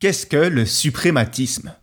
Qu'est-ce que le suprématisme?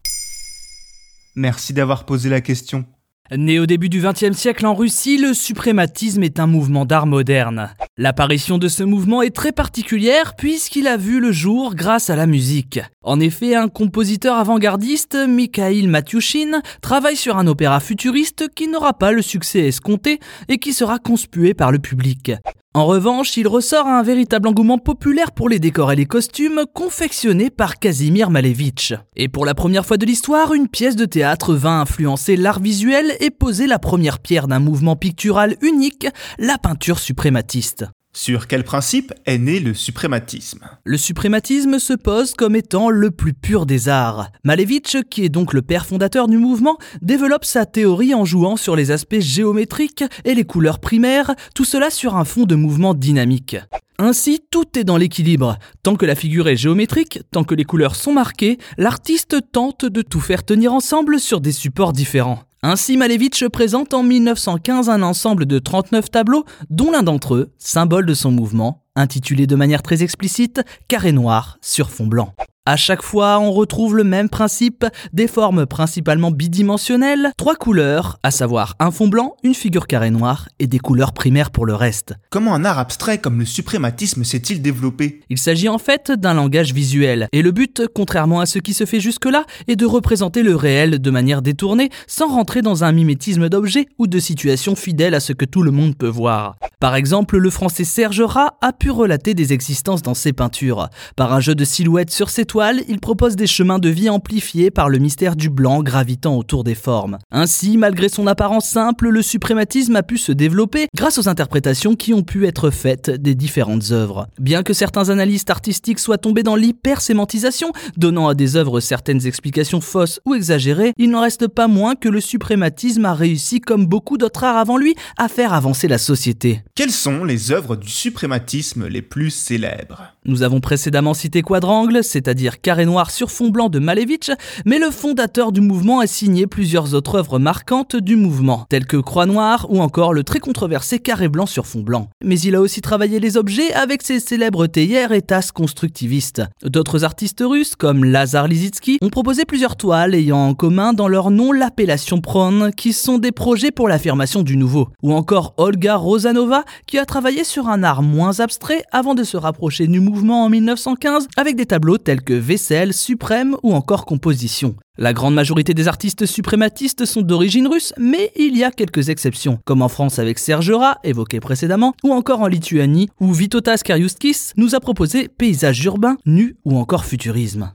Merci d'avoir posé la question. Né au début du XXe siècle en Russie, le suprématisme est un mouvement d'art moderne. L'apparition de ce mouvement est très particulière puisqu'il a vu le jour grâce à la musique. En effet, un compositeur avant-gardiste, Mikhail Matyushin, travaille sur un opéra futuriste qui n'aura pas le succès escompté et qui sera conspué par le public. En revanche, il ressort un véritable engouement populaire pour les décors et les costumes confectionnés par Kazimir Malevich. Et pour la première fois de l'histoire, une pièce de théâtre vint influencer l'art visuel et poser la première pierre d'un mouvement pictural unique, la peinture suprématiste. Sur quel principe est né le suprématisme? Le suprématisme se pose comme étant le plus pur des arts. Malevich, qui est donc le père fondateur du mouvement, développe sa théorie en jouant sur les aspects géométriques et les couleurs primaires, tout cela sur un fond de mouvement dynamique. Ainsi, tout est dans l'équilibre. Tant que la figure est géométrique, tant que les couleurs sont marquées, l'artiste tente de tout faire tenir ensemble sur des supports différents. Ainsi, Malevich présente en 1915 un ensemble de 39 tableaux, dont l'un d'entre eux, symbole de son mouvement, intitulé de manière très explicite Carré noir sur fond blanc. À chaque fois, on retrouve le même principe, des formes principalement bidimensionnelles, trois couleurs, à savoir un fond blanc, une figure carré noir et des couleurs primaires pour le reste. Comment un art abstrait comme le suprématisme s'est-il développé? Il s'agit en fait d'un langage visuel, et le but, contrairement à ce qui se fait jusque-là, est de représenter le réel de manière détournée, sans rentrer dans un mimétisme d'objets ou de situations fidèles à ce que tout le monde peut voir. Par exemple, le français Serge Rat a pu relater des existences dans ses peintures. Par un jeu de silhouettes sur ses il propose des chemins de vie amplifiés par le mystère du blanc gravitant autour des formes. Ainsi, malgré son apparence simple, le suprématisme a pu se développer grâce aux interprétations qui ont pu être faites des différentes œuvres. Bien que certains analystes artistiques soient tombés dans l'hypersémantisation, donnant à des œuvres certaines explications fausses ou exagérées, il n'en reste pas moins que le suprématisme a réussi, comme beaucoup d'autres arts avant lui, à faire avancer la société. Quelles sont les œuvres du suprématisme les plus célèbres? Nous avons précédemment cité Quadrangle, c'est-à-dire Carré noir sur fond blanc de Malevich, mais le fondateur du mouvement a signé plusieurs autres œuvres marquantes du mouvement, telles que Croix noire ou encore le très controversé Carré blanc sur fond blanc. Mais il a aussi travaillé les objets avec ses célèbres théières et tasses constructivistes. D'autres artistes russes, comme Lazar Lizitsky, ont proposé plusieurs toiles ayant en commun dans leur nom l'appellation Pron, qui sont des projets pour l'affirmation du nouveau. Ou encore Olga Rosanova, qui a travaillé sur un art moins abstrait avant de se rapprocher du mouvement en 1915 avec des tableaux tels que Vaisselle, Suprême ou encore Composition. La grande majorité des artistes suprématistes sont d'origine russe, mais il y a quelques exceptions, comme en France avec Serge Rat, évoqué précédemment, ou encore en Lituanie, où Vytautas Kariuskis nous a proposé paysage urbain, nu ou encore futurisme.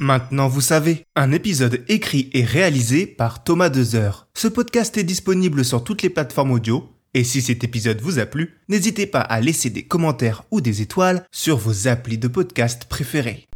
Maintenant vous savez, un épisode écrit et réalisé par Thomas Dezer. Ce podcast est disponible sur toutes les plateformes audio, et si cet épisode vous a plu, n'hésitez pas à laisser des commentaires ou des étoiles sur vos applis de podcast préférés.